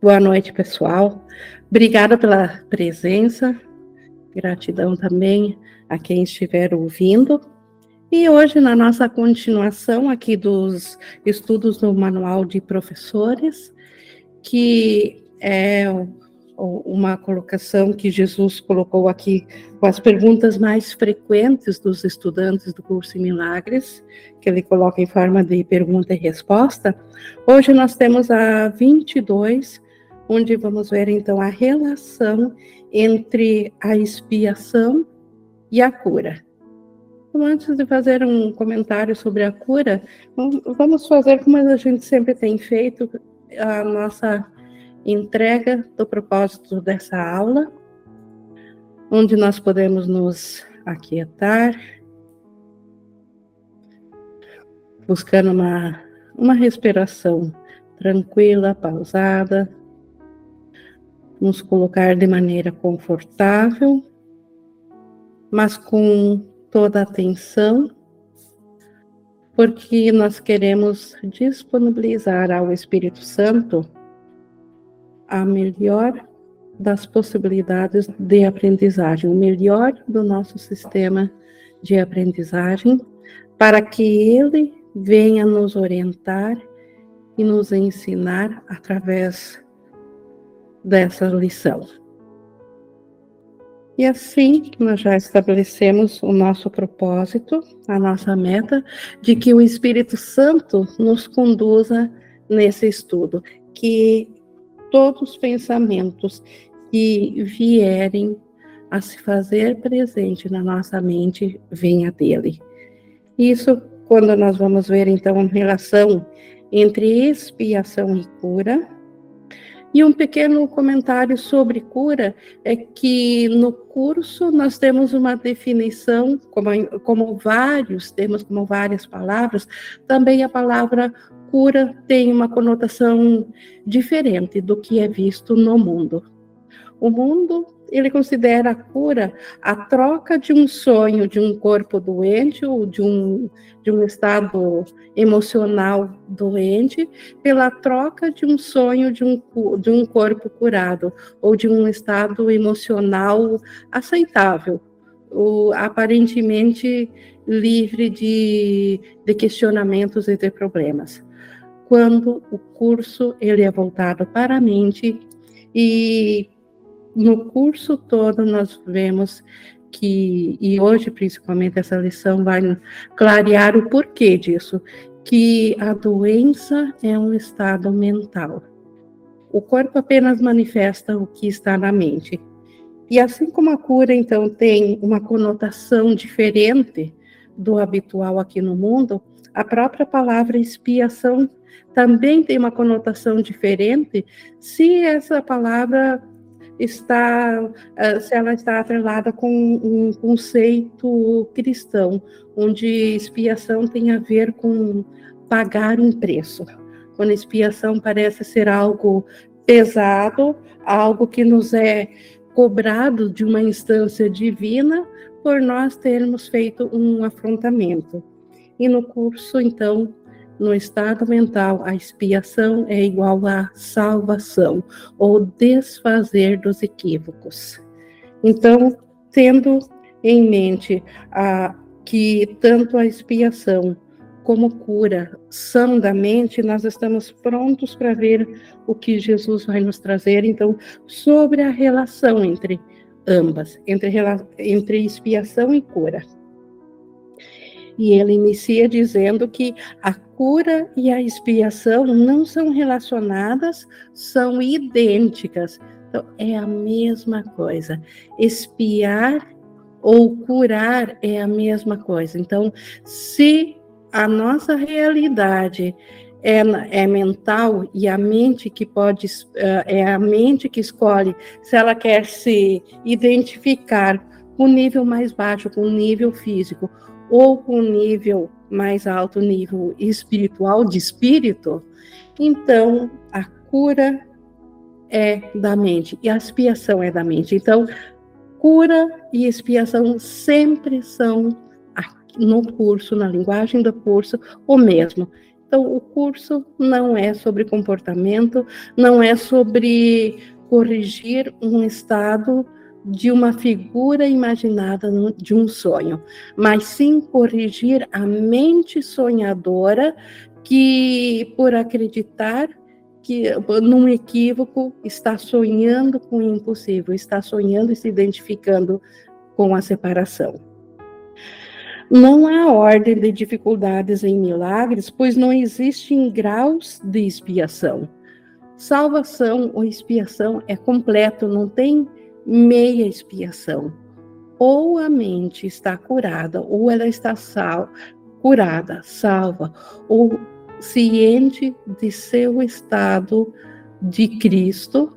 Boa noite, pessoal. Obrigada pela presença. Gratidão também a quem estiver ouvindo. E hoje, na nossa continuação aqui dos estudos no Manual de Professores, que é uma colocação que Jesus colocou aqui com as perguntas mais frequentes dos estudantes do curso em Milagres, que ele coloca em forma de pergunta e resposta. Hoje nós temos a 22, onde vamos ver então a relação entre a expiação e a cura. Então, antes de fazer um comentário sobre a cura, vamos fazer como a gente sempre tem feito a nossa entrega do propósito dessa aula, onde nós podemos nos aquietar, buscando uma, uma respiração tranquila, pausada, nos colocar de maneira confortável, mas com toda a atenção, porque nós queremos disponibilizar ao Espírito Santo a melhor das possibilidades de aprendizagem, o melhor do nosso sistema de aprendizagem, para que ele venha nos orientar e nos ensinar através dessa lição. E assim nós já estabelecemos o nosso propósito, a nossa meta, de que o Espírito Santo nos conduza nesse estudo, que todos os pensamentos que vierem a se fazer presente na nossa mente venha dele. Isso quando nós vamos ver então a relação entre expiação e cura. E um pequeno comentário sobre cura é que no curso nós temos uma definição, como, como vários, temos como várias palavras, também a palavra cura tem uma conotação diferente do que é visto no mundo. O mundo, ele considera a cura a troca de um sonho de um corpo doente ou de um, de um estado emocional doente pela troca de um sonho de um, de um corpo curado ou de um estado emocional aceitável, ou aparentemente livre de, de questionamentos e de problemas. Quando o curso ele é voltado para a mente e no curso todo nós vemos que e hoje principalmente essa lição vai clarear o porquê disso, que a doença é um estado mental. O corpo apenas manifesta o que está na mente. E assim como a cura então tem uma conotação diferente do habitual aqui no mundo, a própria palavra expiação também tem uma conotação diferente se essa palavra está, eh, se ela está atrelada com um conceito cristão, onde expiação tem a ver com pagar um preço. Quando expiação parece ser algo pesado, algo que nos é cobrado de uma instância divina por nós termos feito um afrontamento. E no curso, então, no estado mental, a expiação é igual a salvação ou desfazer dos equívocos. Então, tendo em mente a, que tanto a expiação como cura são da mente, nós estamos prontos para ver o que Jesus vai nos trazer, então, sobre a relação entre ambas, entre, entre expiação e cura. E ele inicia dizendo que a cura e a expiação não são relacionadas, são idênticas. Então, é a mesma coisa. Expiar ou curar é a mesma coisa. Então, se a nossa realidade é, é, mental e a mente que pode eh, é a mente que escolhe se ela quer se identificar com o nível mais baixo, com o nível físico, ou com nível mais alto, nível espiritual, de espírito, então a cura é da mente e a expiação é da mente. Então, cura e expiação sempre são no curso, na linguagem do curso, o mesmo. Então, o curso não é sobre comportamento, não é sobre corrigir um estado de uma figura imaginada de um sonho, mas sim corrigir a mente sonhadora que, por acreditar que num equívoco está sonhando com o impossível, está sonhando e se identificando com a separação. Não há ordem de dificuldades em milagres, pois não existem graus de expiação. Salvação ou expiação é completo, não tem meia expiação. Ou a mente está curada, ou ela está sal, curada, salva, ou ciente de seu estado de Cristo,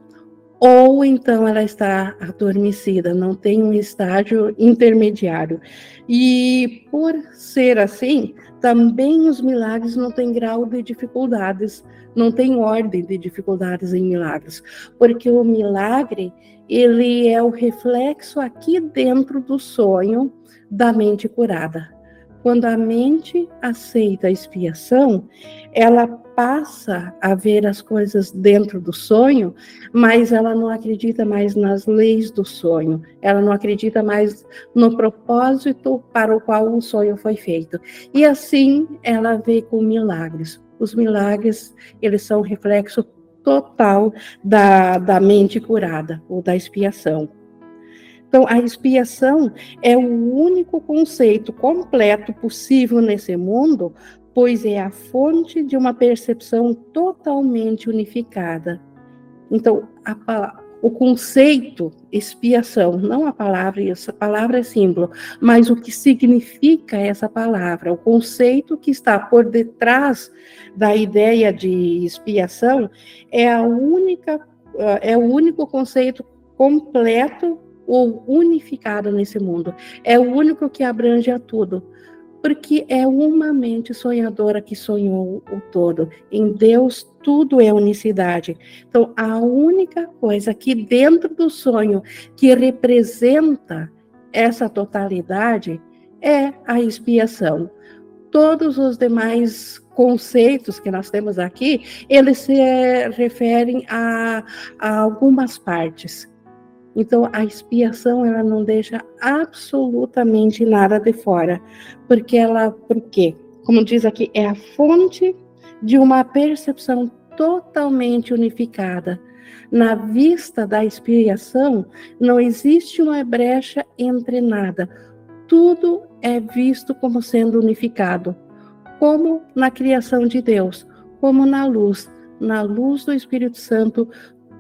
ou então ela está adormecida, não tem um estágio intermediário. E por ser assim, também os milagres não têm grau de dificuldades, não tem ordem de dificuldades em milagres, porque o milagre, ele é o reflexo aqui dentro do sonho da mente curada. Quando a mente aceita a expiação, ela passa a ver as coisas dentro do sonho, mas ela não acredita mais nas leis do sonho, ela não acredita mais no propósito para o qual o sonho foi feito. E assim ela vê com milagres. Os milagres, eles são reflexo total da, da mente curada, ou da expiação. Então, a expiação é o único conceito completo possível nesse mundo, pois é a fonte de uma percepção totalmente unificada. Então, a, o conceito expiação, não a palavra, essa palavra é símbolo, mas o que significa essa palavra, o conceito que está por detrás da ideia de expiação é a única é o único conceito completo ou unificado nesse mundo. É o único que abrange a tudo. Porque é uma mente sonhadora que sonhou o todo. Em Deus, tudo é unicidade. Então, a única coisa que dentro do sonho que representa essa totalidade é a expiação. Todos os demais conceitos que nós temos aqui, eles se referem a, a algumas partes. Então, a expiação ela não deixa absolutamente nada de fora, porque ela, por quê? Como diz aqui, é a fonte de uma percepção totalmente unificada. Na vista da expiação, não existe uma brecha entre nada. Tudo é visto como sendo unificado, como na criação de Deus, como na luz. Na luz do Espírito Santo,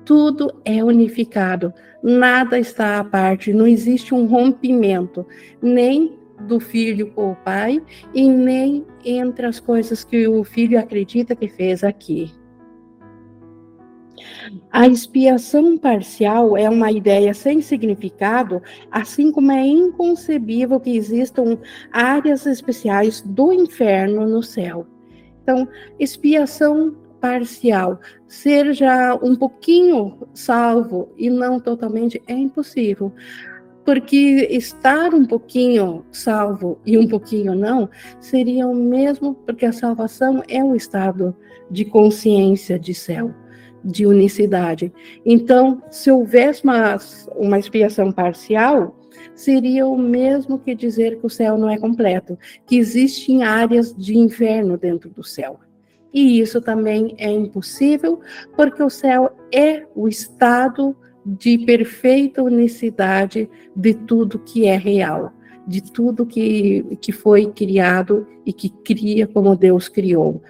tudo é unificado, nada está à parte, não existe um rompimento, nem do filho com o pai e nem entre as coisas que o filho acredita que fez aqui. A expiação parcial é uma ideia sem significado, assim como é inconcebível que existam áreas especiais do inferno no céu. Então, expiação parcial, seja um pouquinho salvo e não totalmente, é impossível. Porque estar um pouquinho salvo e um pouquinho não seria o mesmo, porque a salvação é um estado de consciência de céu, de unicidade. Então, se houvesse uma, uma expiação parcial, seria o mesmo que dizer que o céu não é completo, que existem áreas de inferno dentro do céu. E isso também é impossível, porque o céu é o estado de perfeita unicidade de tudo que é real, de tudo que, que foi criado e que cria como Deus criou,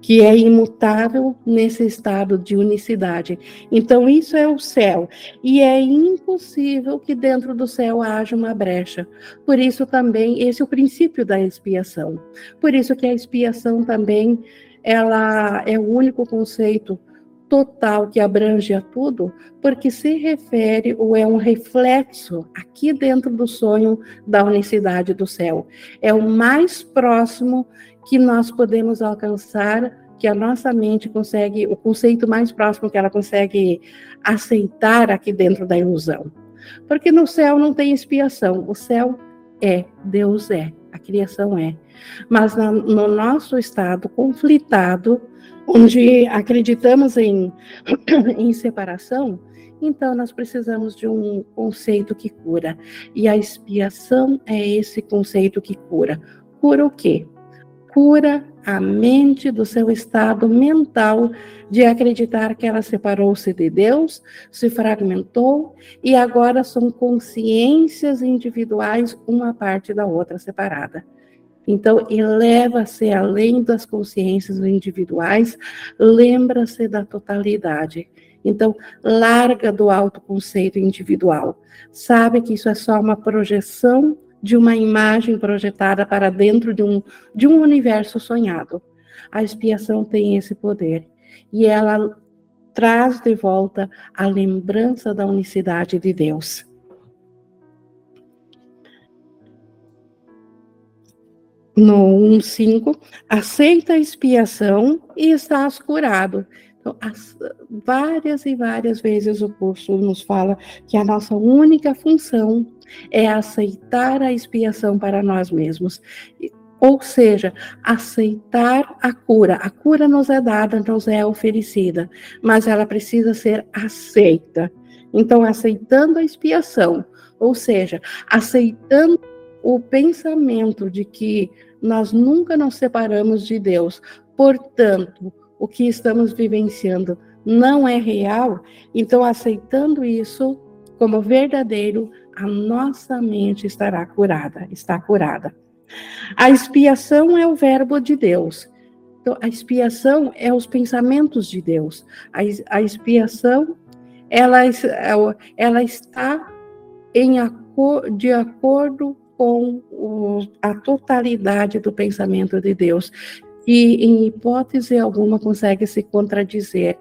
que é imutável nesse estado de unicidade. Então, isso é o céu, e é impossível que dentro do céu haja uma brecha. Por isso, também, esse é o princípio da expiação. Por isso que a expiação também ela é o único conceito total que abrange a tudo, porque se refere ou é um reflexo aqui dentro do sonho da unicidade do céu. É o mais próximo que nós podemos alcançar, que a nossa mente consegue, o conceito mais próximo que ela consegue aceitar aqui dentro da ilusão. Porque no céu não tem expiação, o céu é, Deus é. A criação é. Mas no nosso estado conflitado, onde acreditamos em, em separação, então nós precisamos de um conceito que cura. E a expiação é esse conceito que cura. Cura o quê? Cura a mente do seu estado mental de acreditar que ela separou-se de Deus, se fragmentou e agora são consciências individuais, uma parte da outra separada. Então, eleva-se além das consciências individuais, lembra-se da totalidade. Então, larga do autoconceito individual. Sabe que isso é só uma projeção de uma imagem projetada para dentro de um, de um universo sonhado. A expiação tem esse poder. E ela traz de volta a lembrança da unicidade de Deus. No 1.5, aceita a expiação e estás curado. Então, as, várias e várias vezes o curso nos fala que a nossa única função é aceitar a expiação para nós mesmos. Ou seja, aceitar a cura. A cura nos é dada, nos é oferecida, mas ela precisa ser aceita. Então, aceitando a expiação, ou seja, aceitando o pensamento de que nós nunca nos separamos de Deus, portanto, o que estamos vivenciando não é real, então aceitando isso como verdadeiro, a nossa mente estará curada, está curada. A expiação é o verbo de Deus. Então, a expiação é os pensamentos de Deus. A, a expiação, ela, ela está em de acordo com o, a totalidade do pensamento de Deus e em hipótese alguma consegue se contradizer.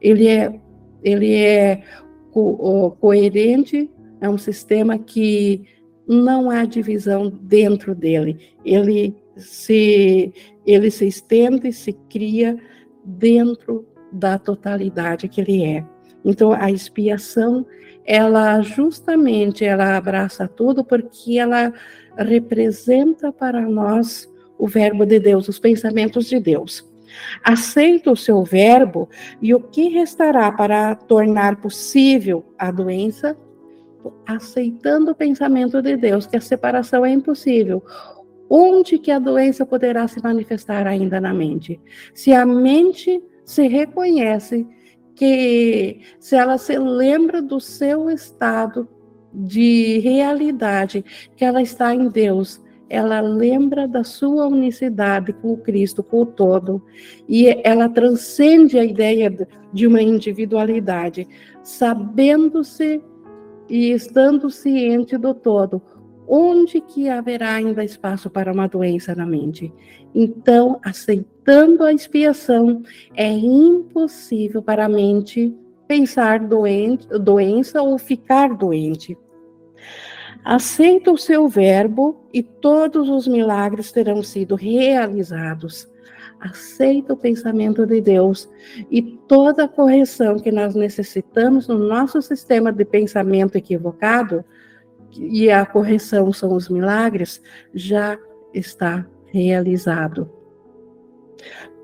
Ele é, ele é co coerente, é um sistema que não há divisão dentro dele. Ele se, ele se estende, se cria dentro da totalidade que ele é. Então, a expiação, ela justamente, ela abraça tudo porque ela representa para nós o verbo de Deus, os pensamentos de Deus. Aceita o seu verbo e o que restará para tornar possível a doença? Aceitando o pensamento de Deus, que a separação é impossível. Onde que a doença poderá se manifestar ainda na mente? Se a mente se reconhece que se ela se lembra do seu estado de realidade, que ela está em Deus, ela lembra da sua unicidade com Cristo, com o todo, e ela transcende a ideia de uma individualidade, sabendo-se e estando ciente do todo, onde que haverá ainda espaço para uma doença na mente? Então, aceitando a expiação, é impossível para a mente pensar doente, doença ou ficar doente. Aceita o seu verbo e todos os milagres terão sido realizados. Aceita o pensamento de Deus e toda a correção que nós necessitamos no nosso sistema de pensamento equivocado, e a correção são os milagres, já está realizado.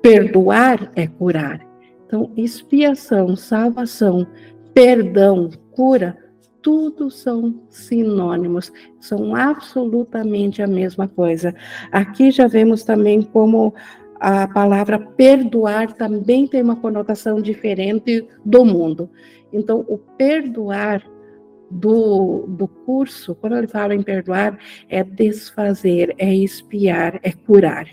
Perdoar é curar. Então, expiação, salvação, perdão, cura tudo são sinônimos, são absolutamente a mesma coisa. Aqui já vemos também como a palavra perdoar também tem uma conotação diferente do mundo. Então, o perdoar do, do curso, quando ele fala em perdoar, é desfazer, é espiar, é curar,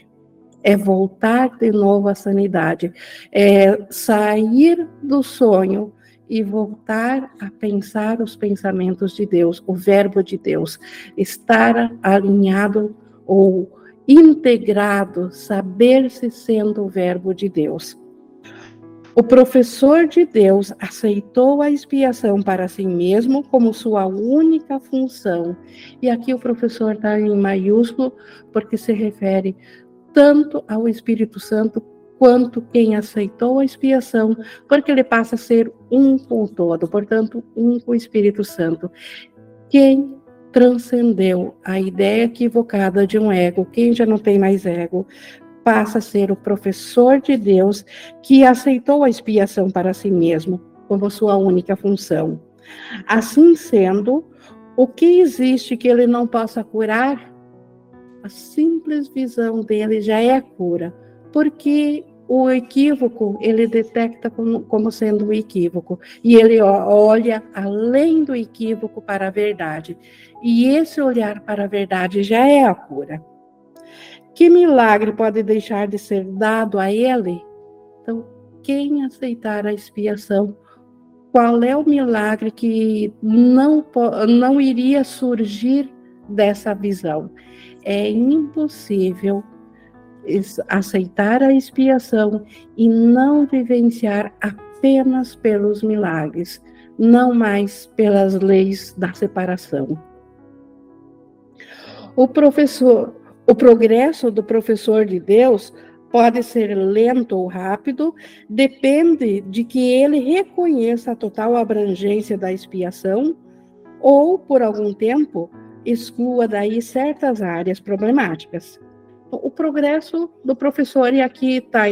é voltar de novo à sanidade, é sair do sonho e voltar a pensar os pensamentos de Deus, o verbo de Deus, estar alinhado ou integrado, saber-se sendo o verbo de Deus. O professor de Deus aceitou a expiação para si mesmo como sua única função. E aqui o professor está em maiúsculo, porque se refere tanto ao Espírito Santo quanto quem aceitou a expiação, porque ele passa a ser um com o todo, portanto, um com o Espírito Santo. Quem transcendeu a ideia equivocada de um ego. Quem já não tem mais ego passa a ser o professor de Deus que aceitou a expiação para si mesmo como sua única função. Assim sendo, o que existe que ele não possa curar? A simples visão dele já é a cura, porque o equívoco ele detecta como, como sendo um equívoco e ele olha além do equívoco para a verdade. E esse olhar para a verdade já é a cura. Que milagre pode deixar de ser dado a ele? Então, quem aceitar a expiação, qual é o milagre que não, não iria surgir dessa visão? É impossível aceitar a expiação e não vivenciar apenas pelos milagres, não mais pelas leis da separação. O professor, o progresso do professor de Deus pode ser lento ou rápido, depende de que ele reconheça a total abrangência da expiação ou, por algum tempo, exclua daí certas áreas problemáticas o progresso do professor, e aqui está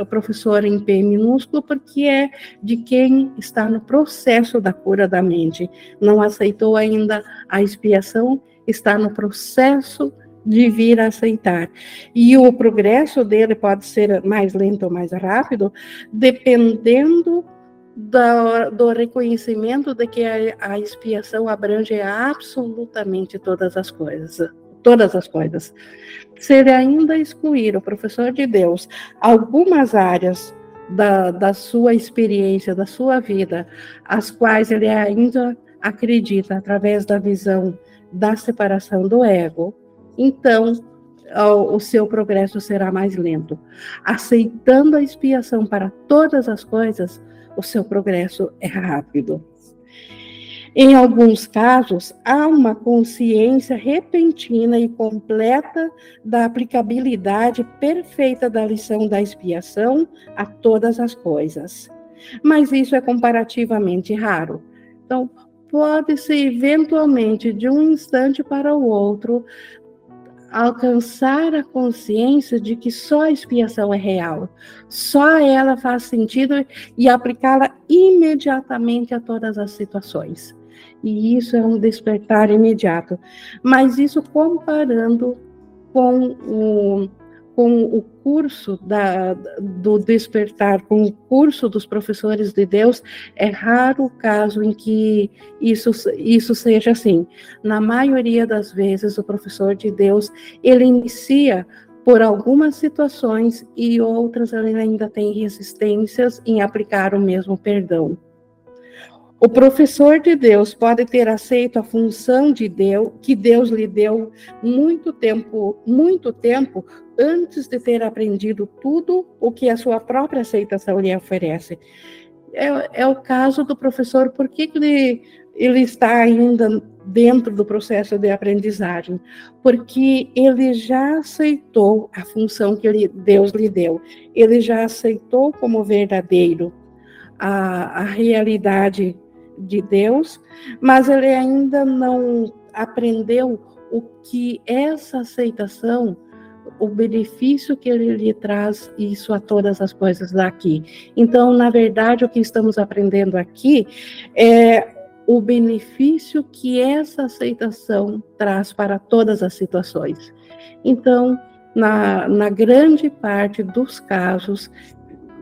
o professor em P minúsculo, porque é de quem está no processo da cura da mente, não aceitou ainda a expiação, está no processo de vir a aceitar. E o progresso dele pode ser mais lento ou mais rápido, dependendo do, do reconhecimento de que a, a expiação abrange absolutamente todas as coisas todas as coisas. Se ele ainda excluir o professor de Deus algumas áreas da, da sua experiência, da sua vida, as quais ele ainda acredita através da visão da separação do ego, então o seu progresso será mais lento. Aceitando a expiação para todas as coisas, o seu progresso é rápido. Em alguns casos, há uma consciência repentina e completa da aplicabilidade perfeita da lição da expiação a todas as coisas. Mas isso é comparativamente raro. Então, pode-se eventualmente, de um instante para o outro, alcançar a consciência de que só a expiação é real, só ela faz sentido e aplicá-la imediatamente a todas as situações e isso é um despertar imediato. Mas isso comparando com o, com o curso da, do despertar, com o curso dos professores de Deus, é raro o caso em que isso, isso seja assim. Na maioria das vezes, o professor de Deus, ele inicia por algumas situações e outras ele ainda tem resistências em aplicar o mesmo perdão. O professor de Deus pode ter aceito a função de Deus que Deus lhe deu muito tempo, muito tempo antes de ter aprendido tudo o que a sua própria aceitação lhe oferece. É, é o caso do professor, por que ele, ele está ainda dentro do processo de aprendizagem? Porque ele já aceitou a função que Deus lhe deu, ele já aceitou como verdadeiro a, a realidade de Deus, mas ele ainda não aprendeu o que essa aceitação, o benefício que ele lhe traz isso a todas as coisas daqui. Então, na verdade, o que estamos aprendendo aqui é o benefício que essa aceitação traz para todas as situações. Então, na, na grande parte dos casos,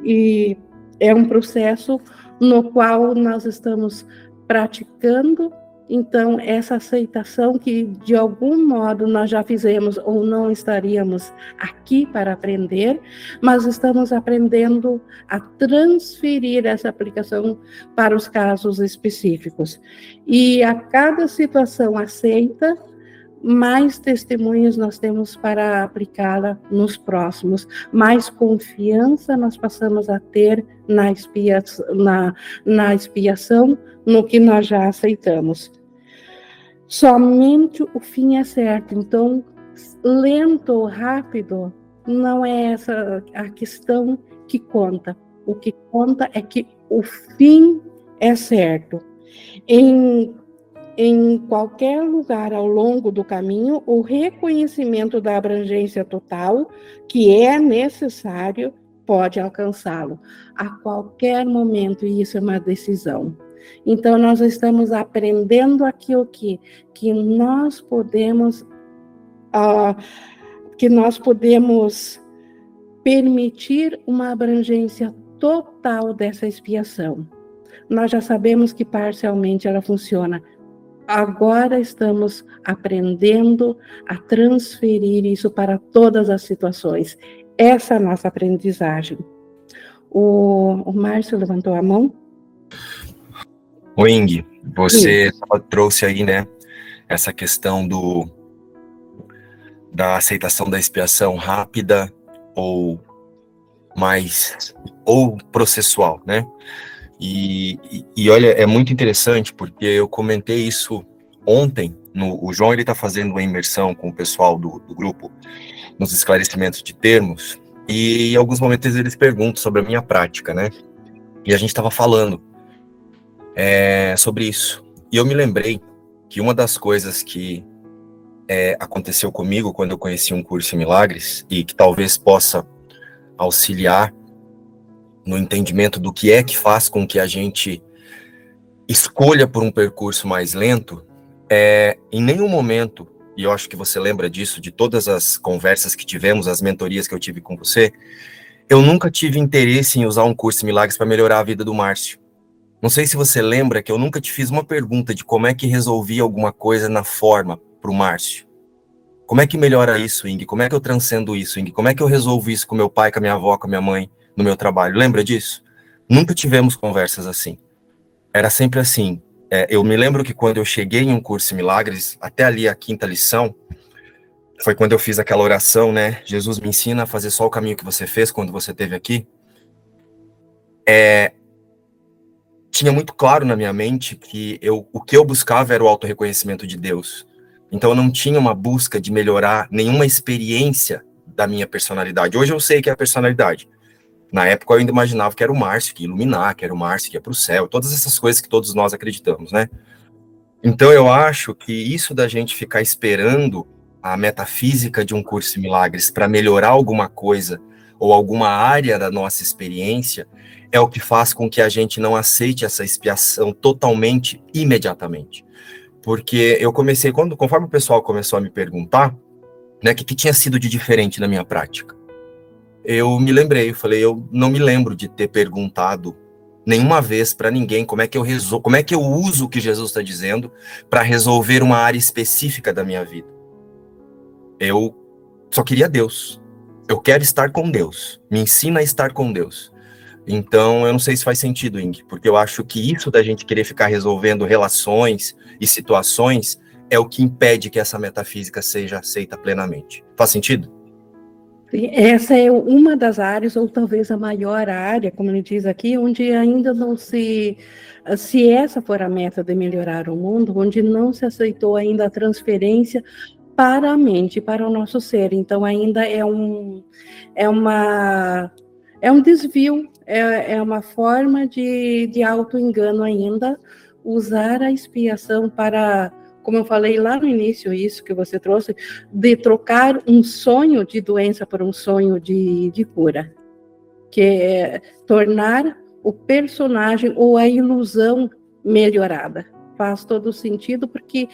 e é um processo no qual nós estamos praticando, então, essa aceitação que de algum modo nós já fizemos ou não estaríamos aqui para aprender, mas estamos aprendendo a transferir essa aplicação para os casos específicos. E a cada situação aceita, mais testemunhos nós temos para aplicá-la nos próximos, mais confiança nós passamos a ter na, expia na, na expiação, no que nós já aceitamos. Somente o fim é certo, então, lento ou rápido, não é essa a questão que conta. O que conta é que o fim é certo. Em em qualquer lugar ao longo do caminho o reconhecimento da abrangência total que é necessário pode alcançá-lo a qualquer momento e isso é uma decisão. Então nós estamos aprendendo aqui o que que nós podemos uh, que nós podemos permitir uma abrangência total dessa expiação. Nós já sabemos que parcialmente ela funciona. Agora estamos aprendendo a transferir isso para todas as situações. Essa é a nossa aprendizagem. O, o Márcio levantou a mão. O Ing, você trouxe aí, né, essa questão do da aceitação da expiação rápida ou mais ou processual, né? E, e, olha, é muito interessante porque eu comentei isso ontem. No, o João ele está fazendo uma imersão com o pessoal do, do grupo nos esclarecimentos de termos e em alguns momentos eles perguntam sobre a minha prática, né? E a gente estava falando é, sobre isso. E eu me lembrei que uma das coisas que é, aconteceu comigo quando eu conheci um curso em milagres e que talvez possa auxiliar no entendimento do que é que faz com que a gente escolha por um percurso mais lento, é, em nenhum momento, e eu acho que você lembra disso, de todas as conversas que tivemos, as mentorias que eu tive com você, eu nunca tive interesse em usar um curso em milagres para melhorar a vida do Márcio. Não sei se você lembra que eu nunca te fiz uma pergunta de como é que resolvia alguma coisa na forma para o Márcio. Como é que melhora isso, Ing? Como é que eu transcendo isso, Ing? Como é que eu resolvo isso com meu pai, com a minha avó, com a minha mãe? No meu trabalho. Lembra disso? Nunca tivemos conversas assim. Era sempre assim. É, eu me lembro que quando eu cheguei em um curso em milagres, até ali a quinta lição, foi quando eu fiz aquela oração, né? Jesus me ensina a fazer só o caminho que você fez quando você esteve aqui. É, tinha muito claro na minha mente que eu, o que eu buscava era o auto-reconhecimento de Deus. Então eu não tinha uma busca de melhorar nenhuma experiência da minha personalidade. Hoje eu sei que é a personalidade. Na época eu ainda imaginava que era o Márcio que ia iluminar, que era o Márcio que ia para o céu, todas essas coisas que todos nós acreditamos, né? Então eu acho que isso da gente ficar esperando a metafísica de um curso de milagres para melhorar alguma coisa ou alguma área da nossa experiência é o que faz com que a gente não aceite essa expiação totalmente imediatamente. Porque eu comecei quando conforme o pessoal começou a me perguntar, né, o que, que tinha sido de diferente na minha prática eu me lembrei, eu falei, eu não me lembro de ter perguntado nenhuma vez para ninguém como é que eu resol... como é que eu uso o que Jesus está dizendo para resolver uma área específica da minha vida. Eu só queria Deus. Eu quero estar com Deus. Me ensina a estar com Deus. Então, eu não sei se faz sentido, Ing, porque eu acho que isso da gente querer ficar resolvendo relações e situações é o que impede que essa metafísica seja aceita plenamente. Faz sentido? Essa é uma das áreas, ou talvez a maior área, como ele diz aqui, onde ainda não se, se essa for a meta de melhorar o mundo, onde não se aceitou ainda a transferência para a mente, para o nosso ser. Então ainda é um, é uma, é um desvio, é, é uma forma de, de auto-engano ainda, usar a expiação para como eu falei lá no início, isso que você trouxe, de trocar um sonho de doença por um sonho de, de cura, que é tornar o personagem ou a ilusão melhorada. Faz todo sentido, porque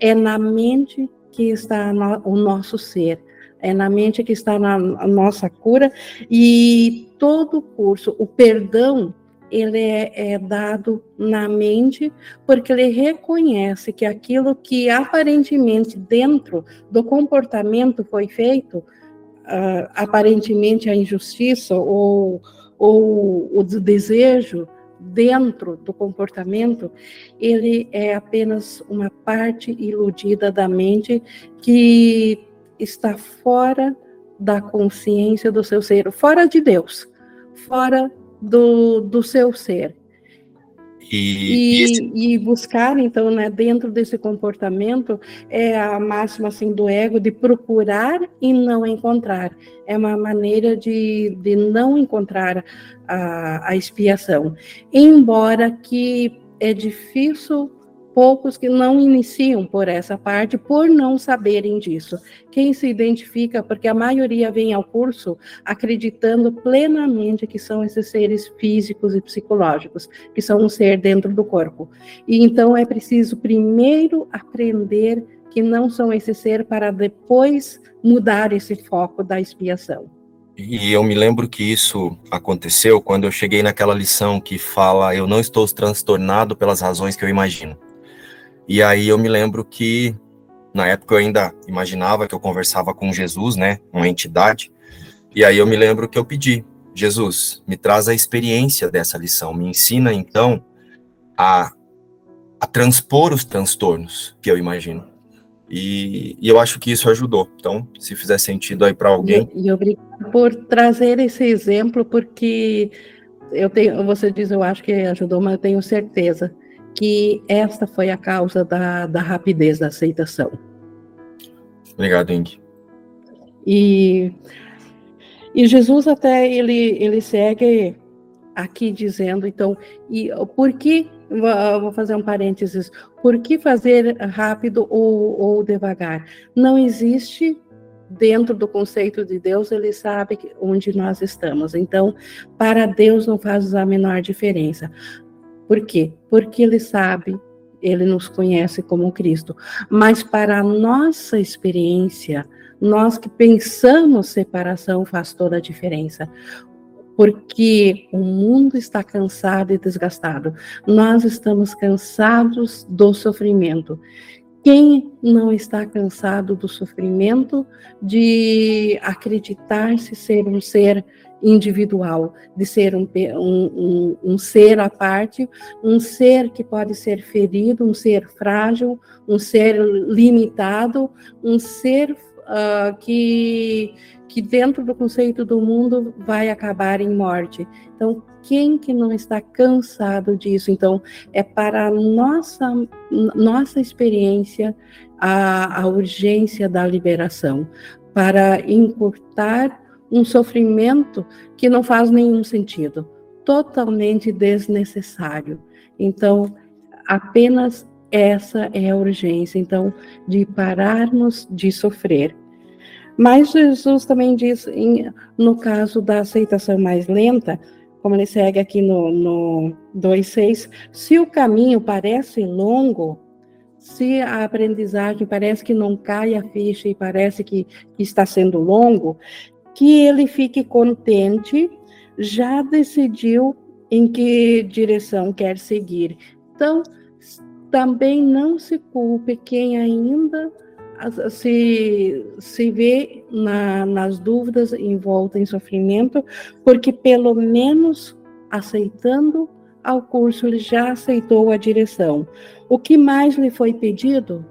é na mente que está o nosso ser, é na mente que está na, nossa cura, e todo o curso, o perdão ele é, é, dado na mente porque ele reconhece que aquilo que aparentemente dentro do comportamento foi feito, uh, aparentemente a injustiça ou, ou o desejo dentro do comportamento, ele é apenas uma parte iludida da mente que está fora da consciência do seu ser, fora de Deus, fora do, do seu ser. E, e, e, buscar, então, né, dentro desse comportamento, é a máxima assim, do ego de procurar e não encontrar. É uma maneira de, de não encontrar a, a expiação. Embora que é difícil poucos que não iniciam por essa parte por não saberem disso. Quem se identifica, porque a maioria vem ao curso acreditando plenamente que são esses seres físicos e psicológicos, que são um ser dentro do corpo. E então é preciso primeiro aprender que não são esse ser para depois mudar esse foco da expiação. E eu me lembro que isso aconteceu quando eu cheguei naquela lição que fala: Eu não estou transtornado pelas razões que eu imagino. E aí eu me lembro que, na época, eu ainda imaginava que eu conversava com Jesus, né? Uma entidade. E aí eu me lembro que eu pedi: Jesus, me traz a experiência dessa lição, me ensina então a, a transpor os transtornos que eu imagino. E, e, eu acho que isso ajudou. Então, se fizer sentido aí para alguém. E, e obrigado por trazer esse exemplo, porque eu tenho, você diz, eu acho que ajudou, mas eu tenho certeza que esta foi a causa da, da rapidez da aceitação. Obrigado, Ing. E, e Jesus até ele, ele segue aqui dizendo, então, e por que vou fazer um parênteses. Por que fazer rápido ou, ou devagar? Não existe dentro do conceito de Deus, ele sabe onde nós estamos. Então, para Deus não faz a menor diferença. Por quê? Porque ele sabe, ele nos conhece como Cristo. Mas para a nossa experiência, nós que pensamos separação faz toda a diferença porque o mundo está cansado e desgastado. Nós estamos cansados do sofrimento. Quem não está cansado do sofrimento de acreditar-se ser um ser individual, de ser um, um, um, ser à parte, um ser que pode ser ferido, um ser frágil, um ser limitado, um ser uh, que que dentro do conceito do mundo vai acabar em morte. Então, quem que não está cansado disso? Então, é para a nossa, nossa experiência a, a urgência da liberação, para encurtar um sofrimento que não faz nenhum sentido, totalmente desnecessário. Então, apenas essa é a urgência, então, de pararmos de sofrer. Mas Jesus também diz, em, no caso da aceitação mais lenta, como ele segue aqui no, no 2,6, se o caminho parece longo, se a aprendizagem parece que não cai a ficha e parece que, que está sendo longo, que ele fique contente, já decidiu em que direção quer seguir. Então, também não se culpe quem ainda se, se vê na, nas dúvidas, envolta em sofrimento, porque pelo menos aceitando ao curso, ele já aceitou a direção. O que mais lhe foi pedido?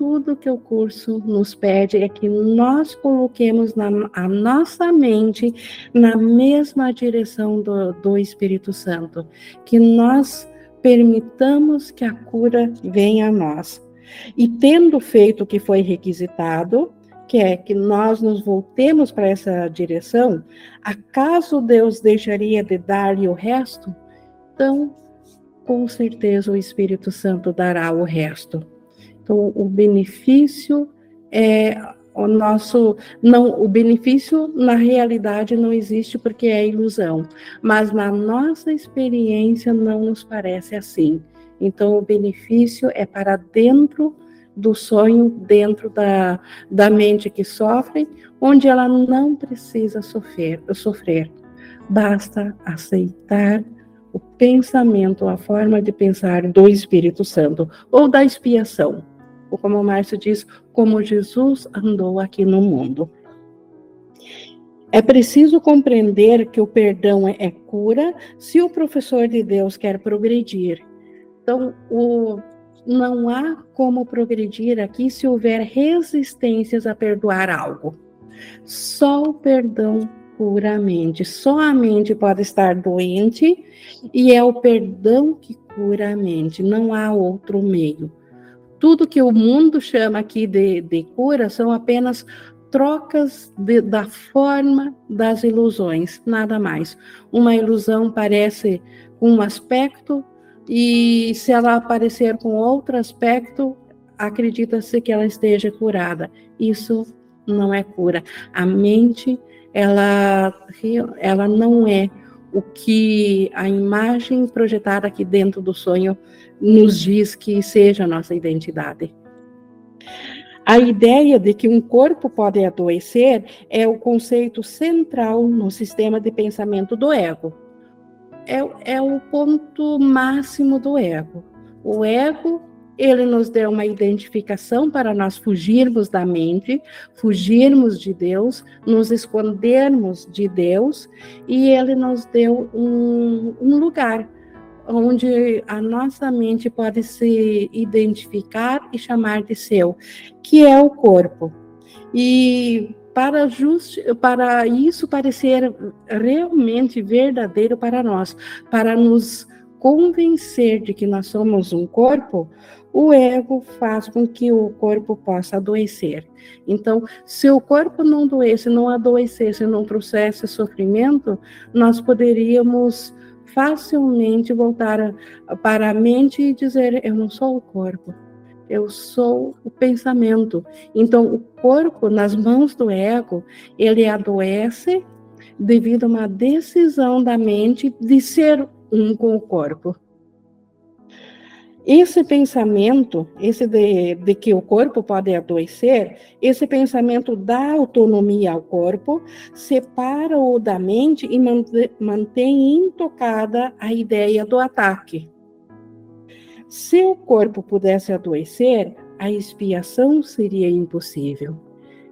Tudo que o curso nos pede é que nós coloquemos na, a nossa mente na mesma direção do, do Espírito Santo, que nós permitamos que a cura venha a nós. E tendo feito o que foi requisitado, que é que nós nos voltemos para essa direção, acaso Deus deixaria de dar-lhe o resto? Então, com certeza o Espírito Santo dará o resto. Então, o benefício é o nosso não o benefício na realidade não existe porque é ilusão, mas na nossa experiência não nos parece assim. Então, o benefício é para dentro do sonho, dentro da, da mente que sofre, onde ela não precisa sofrer, sofrer. Basta aceitar o pensamento, a forma de pensar do Espírito Santo, ou da expiação, ou como o Márcio diz, como Jesus andou aqui no mundo. É preciso compreender que o perdão é cura se o professor de Deus quer progredir então, o, não há como progredir aqui se houver resistências a perdoar algo. Só o perdão puramente, só a mente pode estar doente e é o perdão que cura a mente, não há outro meio. Tudo que o mundo chama aqui de, de cura são apenas trocas de, da forma das ilusões, nada mais. Uma ilusão parece um aspecto, e se ela aparecer com outro aspecto, acredita-se que ela esteja curada. Isso não é cura. A mente, ela, ela não é o que a imagem projetada aqui dentro do sonho nos diz que seja a nossa identidade. A ideia de que um corpo pode adoecer é o conceito central no sistema de pensamento do ego. É, é o ponto máximo do ego. O ego ele nos deu uma identificação para nós fugirmos da mente, fugirmos de Deus, nos escondermos de Deus, e ele nos deu um, um lugar onde a nossa mente pode se identificar e chamar de seu, que é o corpo. E para, just, para isso parecer realmente verdadeiro para nós, para nos convencer de que nós somos um corpo, o ego faz com que o corpo possa adoecer. Então, se o corpo não doesse, não adoecesse processo de sofrimento, nós poderíamos facilmente voltar para a mente e dizer: Eu não sou o corpo, eu sou o pensamento. Então, o corpo, nas mãos do ego, ele adoece devido a uma decisão da mente de ser um com o corpo. Esse pensamento, esse de, de, que o corpo pode adoecer, esse pensamento dá autonomia ao corpo, separa-o da mente e mantém intocada a ideia do ataque. Se o corpo pudesse adoecer, a expiação seria impossível.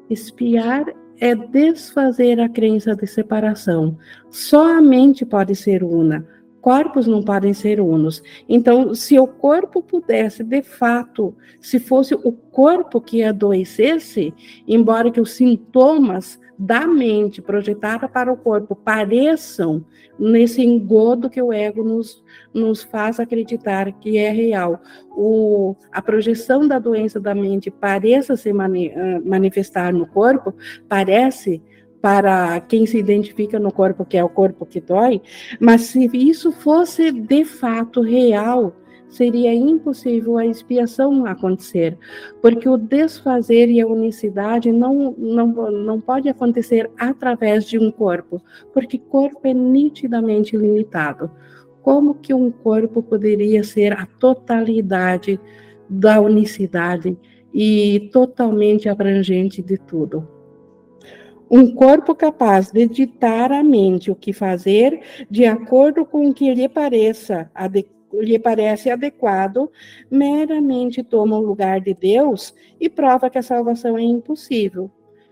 Espiar é desfazer a crença de separação. Só a mente pode ser una corpos não podem ser unos. Então, se o corpo pudesse, de fato, se fosse o corpo que adoecesse, embora que os sintomas da mente projetada para o corpo pareçam nesse engodo que o ego nos, nos faz acreditar que é real. O, a projeção da doença da mente pareça se mani, uh, manifestar no corpo, parece para quem se identifica no corpo, que é o corpo que dói, mas se isso fosse de fato real, seria impossível a expiação acontecer, porque o desfazer e a unicidade não, não, não pode acontecer através de um corpo, porque corpo é nitidamente limitado. Como que um corpo poderia ser a totalidade da unicidade e totalmente abrangente de tudo? Um corpo capaz de ditar à mente o que fazer de acordo com o que lhe pareça lhe parece adequado, meramente toma o lugar de Deus e prova que a salvação é impossível.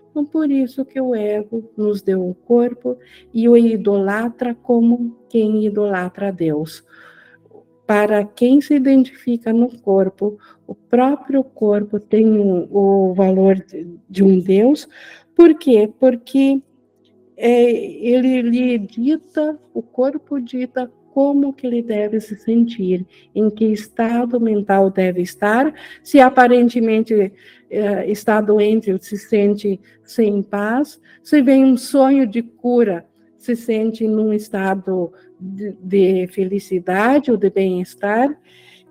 Então, por isso que o ego nos deu o corpo e o idolatra como quem idolatra a Deus. Para quem se identifica no corpo, o próprio corpo tem o valor de um Deus, por quê? Porque é, ele lhe dita, o corpo dita como que ele deve se sentir, em que estado mental deve estar, se aparentemente é, está doente, se sente sem paz, se vem um sonho de cura, se sente num estado de, de felicidade ou de bem-estar,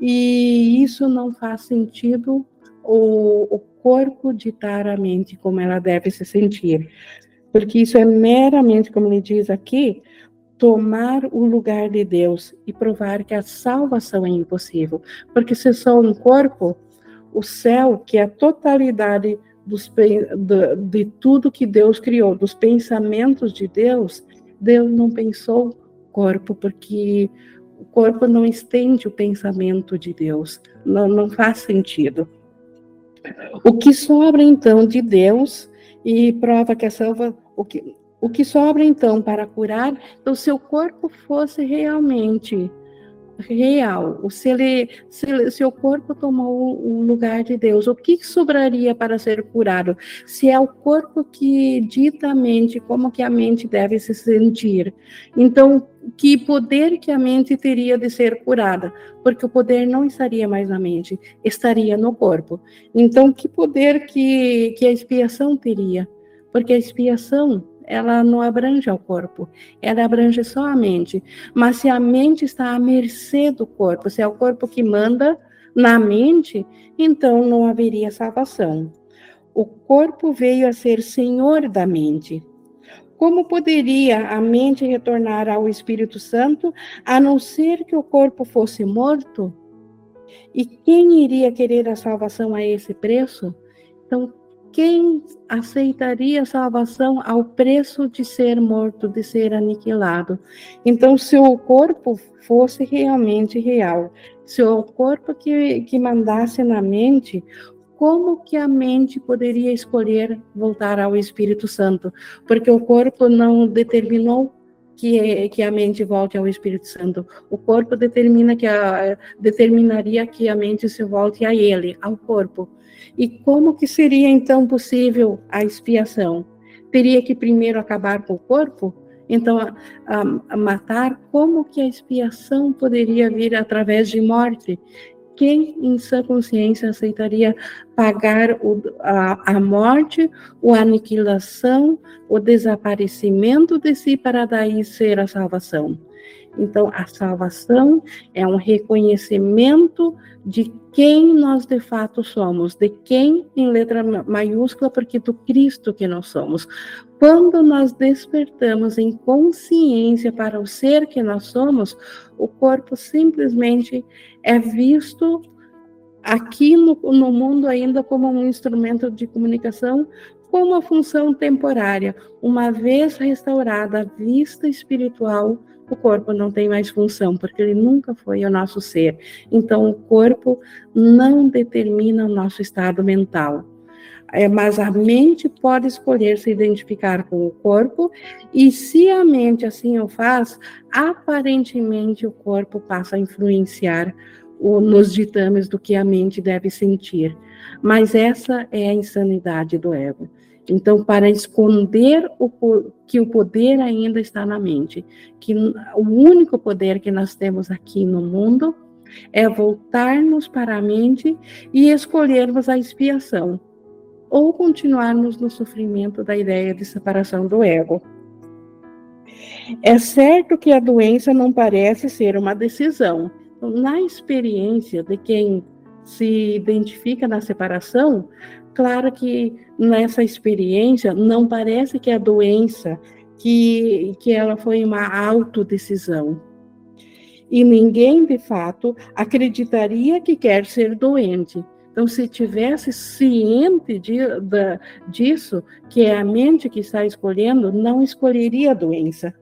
e isso não faz sentido o, o corpo ditar a mente como ela deve se sentir. Porque isso é meramente, como ele diz aqui, tomar o lugar de Deus e provar que a salvação é impossível. Porque se só um corpo, o céu, que é a totalidade dos, de, de tudo que Deus criou, dos pensamentos de Deus, Deus não pensou corpo, porque o corpo não estende o pensamento de Deus, não, não faz sentido. O que sobra então de Deus e prova que a salva o que o que sobra então para curar, se o corpo fosse realmente real, se, ele, se, se o corpo tomou o lugar de Deus, o que sobraria para ser curado? Se é o corpo que dita a mente como que a mente deve se sentir. Então, que poder que a mente teria de ser curada? Porque o poder não estaria mais na mente, estaria no corpo. Então, que poder que, que a expiação teria? Porque a expiação ela não abrange ao corpo, ela abrange só a mente. Mas se a mente está à mercê do corpo, se é o corpo que manda na mente, então não haveria salvação. O corpo veio a ser senhor da mente. Como poderia a mente retornar ao Espírito Santo a não ser que o corpo fosse morto? E quem iria querer a salvação a esse preço? Então, quem aceitaria a salvação ao preço de ser morto, de ser aniquilado? Então, se o corpo fosse realmente real, se o corpo que, que mandasse na mente, como que a mente poderia escolher voltar ao Espírito Santo? Porque o corpo não determinou que, que a mente volte ao Espírito Santo. O corpo determina que a, determinaria que a mente se volte a ele, ao corpo. E como que seria então possível a expiação? Teria que primeiro acabar com o corpo? Então, a, a, a matar, como que a expiação poderia vir através de morte? Quem em sua consciência aceitaria pagar o, a, a morte, a aniquilação, o desaparecimento de si para daí ser a salvação? Então, a salvação é um reconhecimento de quem nós de fato somos, de quem em letra maiúscula, porque do Cristo que nós somos. Quando nós despertamos em consciência para o ser que nós somos, o corpo simplesmente é visto aqui no, no mundo ainda como um instrumento de comunicação, com uma função temporária. Uma vez restaurada a vista espiritual, o corpo não tem mais função, porque ele nunca foi o nosso ser. Então, o corpo não determina o nosso estado mental. É, mas a mente pode escolher se identificar com o corpo, e se a mente assim o faz, aparentemente o corpo passa a influenciar o, nos ditames do que a mente deve sentir. Mas essa é a insanidade do ego. Então, para esconder o, que o poder ainda está na mente, que o único poder que nós temos aqui no mundo é voltarmos para a mente e escolhermos a expiação, ou continuarmos no sofrimento da ideia de separação do ego. É certo que a doença não parece ser uma decisão. Então, na experiência de quem se identifica na separação, claro que nessa experiência não parece que a doença que, que ela foi uma autodecisão. E ninguém, de fato, acreditaria que quer ser doente. Então, se tivesse ciente de, de, disso, que é a mente que está escolhendo, não escolheria a doença.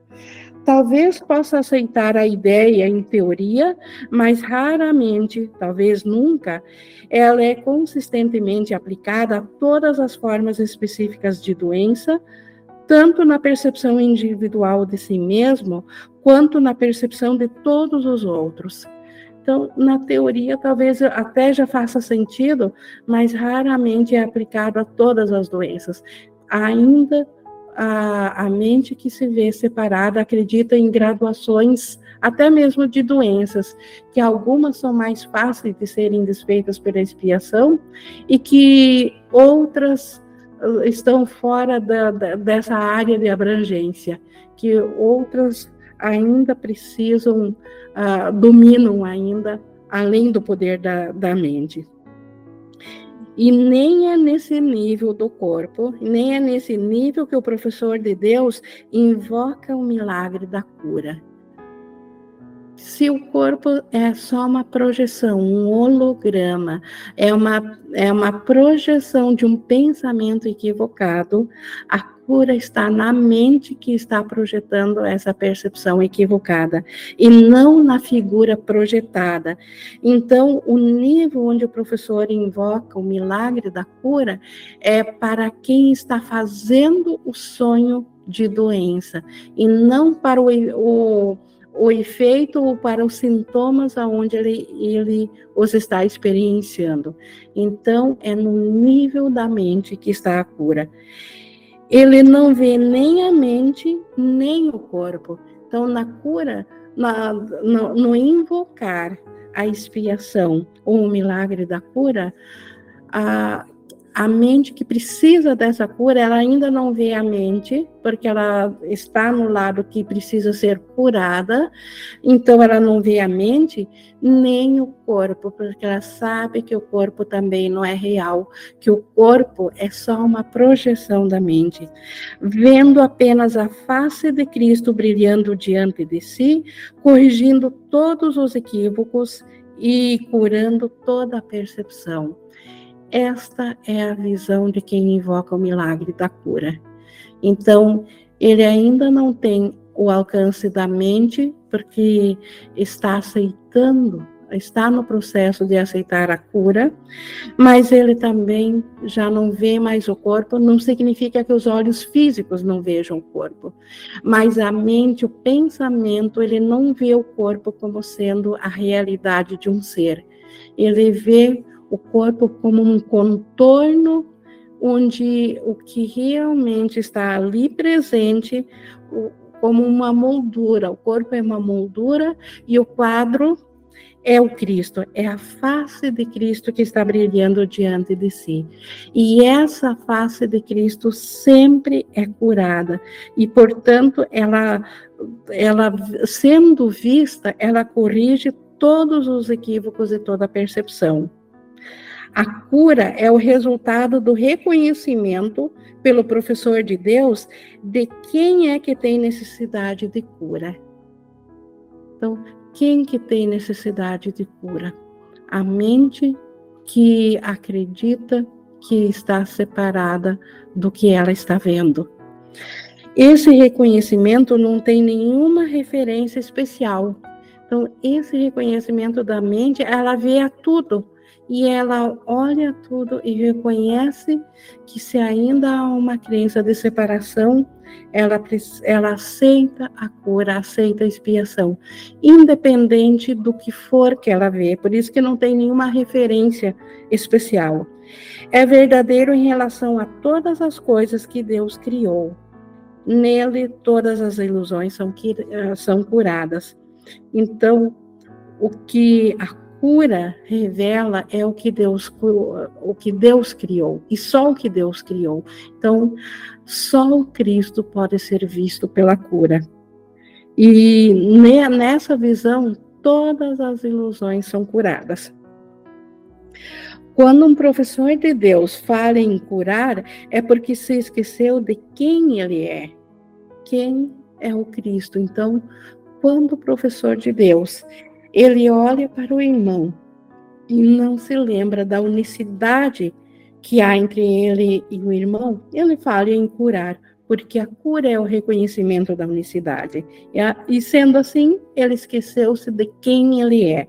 Talvez possa aceitar a ideia em teoria, mas raramente, talvez nunca, ela é consistentemente aplicada a todas as formas específicas de doença, tanto na percepção individual de si mesmo, quanto na percepção de todos os outros. Então, na teoria, talvez até já faça sentido, mas raramente é aplicado a todas as doenças. Ainda a, a mente que se vê separada acredita em graduações, até mesmo de doenças, que algumas são mais fáceis de serem desfeitas pela expiação e que outras uh, estão fora da, da, dessa área de abrangência, que outras ainda precisam, uh, dominam ainda, além do poder da, da mente. E nem é nesse nível do corpo, nem é nesse nível que o professor de Deus invoca o milagre da cura. Se o corpo é só uma projeção, um holograma, é uma, é uma projeção de um pensamento equivocado, a cura está na mente que está projetando essa percepção equivocada e não na figura projetada. Então, o nível onde o professor invoca o milagre da cura é para quem está fazendo o sonho de doença e não para o, o o efeito para os sintomas aonde ele, ele os está experienciando. Então, é no nível da mente que está a cura ele não vê nem a mente, nem o corpo. Então, na cura, na, no, no, invocar a expiação ou o milagre da cura, a, a mente que precisa dessa cura, ela ainda não vê a mente, porque ela está no lado que precisa ser curada, então ela não vê a mente nem o corpo, porque ela sabe que o corpo também não é real, que o corpo é só uma projeção da mente. Vendo apenas a face de Cristo brilhando diante de si, corrigindo todos os equívocos e curando toda a percepção. Esta é a visão de quem invoca o milagre da cura. Então, ele ainda não tem o alcance da mente, porque está aceitando, está no processo de aceitar a cura, mas ele também já não vê mais o corpo, não significa que os olhos físicos não vejam o corpo, mas a mente, o pensamento, ele não vê o corpo como sendo a realidade de um ser. Ele vê o corpo como um contorno onde o que realmente está ali presente, como uma moldura. O corpo é uma moldura e o quadro é o Cristo, é a face de Cristo que está brilhando diante de si. E essa face de Cristo sempre é curada e, portanto, ela ela sendo vista, ela corrige todos os equívocos e toda a percepção. A cura é o resultado do reconhecimento pelo professor de Deus de quem é que tem necessidade de cura. Então, quem que tem necessidade de cura? A mente que acredita que está separada do que ela está vendo. Esse reconhecimento não tem nenhuma referência especial. Então, esse reconhecimento da mente, ela vê a tudo e ela olha tudo e reconhece que se ainda há uma crença de separação, ela, ela aceita a cura, aceita a expiação, independente do que for que ela vê, por isso que não tem nenhuma referência especial. É verdadeiro em relação a todas as coisas que Deus criou. Nele, todas as ilusões são, são curadas. Então, o que a cura revela é o que Deus o que Deus criou e só o que Deus criou. Então, só o Cristo pode ser visto pela cura. E nessa visão, todas as ilusões são curadas. Quando um professor de Deus fala em curar, é porque se esqueceu de quem ele é. Quem é o Cristo? Então, quando o professor de Deus ele olha para o irmão e não se lembra da unicidade que há entre ele e o irmão, ele fala em curar, porque a cura é o reconhecimento da unicidade. E sendo assim, ele esqueceu-se de quem ele é.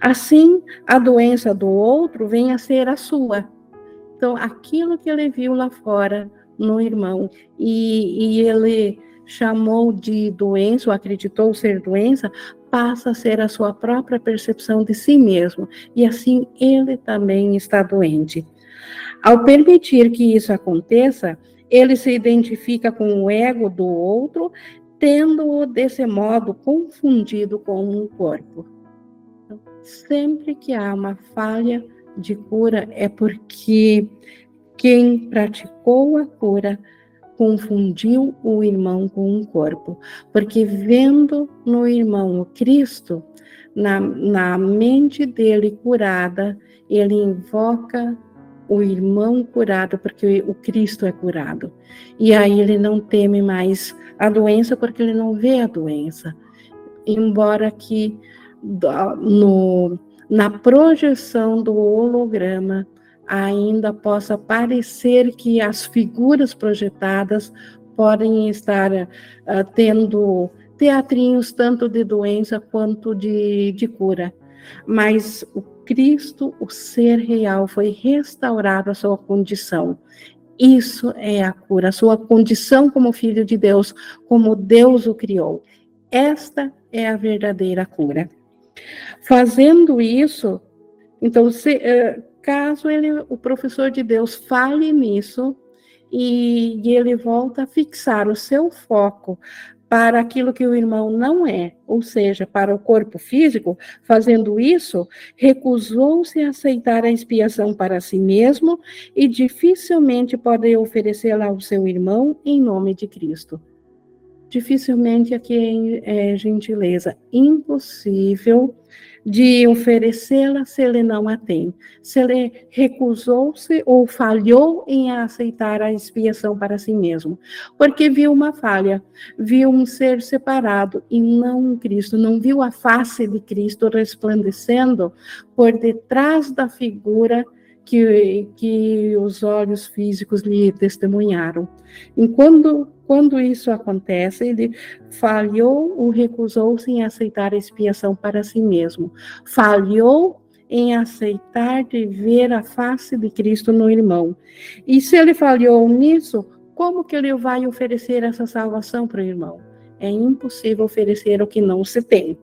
Assim, a doença do outro vem a ser a sua. Então, aquilo que ele viu lá fora no irmão e, e ele chamou de doença, ou acreditou ser doença, passa a ser a sua própria percepção de si mesmo, e assim ele também está doente. Ao permitir que isso aconteça, ele se identifica com o ego do outro, tendo-o desse modo confundido com um corpo. Então, sempre que há uma falha de cura, é porque quem praticou a cura confundiu o irmão com um corpo, porque vendo no irmão o Cristo, na, na mente dele curada, ele invoca o irmão curado, porque o Cristo é curado. E aí ele não teme mais a doença, porque ele não vê a doença. Embora que no, na projeção do holograma, ainda possa parecer que as figuras projetadas podem estar uh, tendo teatrinhos tanto de doença quanto de, de cura. Mas o Cristo, o ser real, foi restaurado a sua condição. Isso é a cura, a sua condição como filho de Deus, como Deus o criou. Esta é a verdadeira cura. Fazendo isso, então, se, uh, caso ele, o professor de Deus fale nisso e, e ele volta a fixar o seu foco para aquilo que o irmão não é, ou seja, para o corpo físico, fazendo isso, recusou-se a aceitar a expiação para si mesmo e dificilmente pode oferecê-la ao seu irmão em nome de Cristo. Dificilmente aqui é, é gentileza, impossível de oferecê-la se ele não a tem. Se ele recusou-se ou falhou em aceitar a expiação para si mesmo, porque viu uma falha, viu um ser separado e não um Cristo, não viu a face de Cristo resplandecendo por detrás da figura que, que os olhos físicos lhe testemunharam. Enquanto quando isso acontece, ele falhou ou recusou-se em aceitar a expiação para si mesmo. Falhou em aceitar de ver a face de Cristo no irmão. E se ele falhou nisso, como que ele vai oferecer essa salvação para o irmão? É impossível oferecer o que não se tem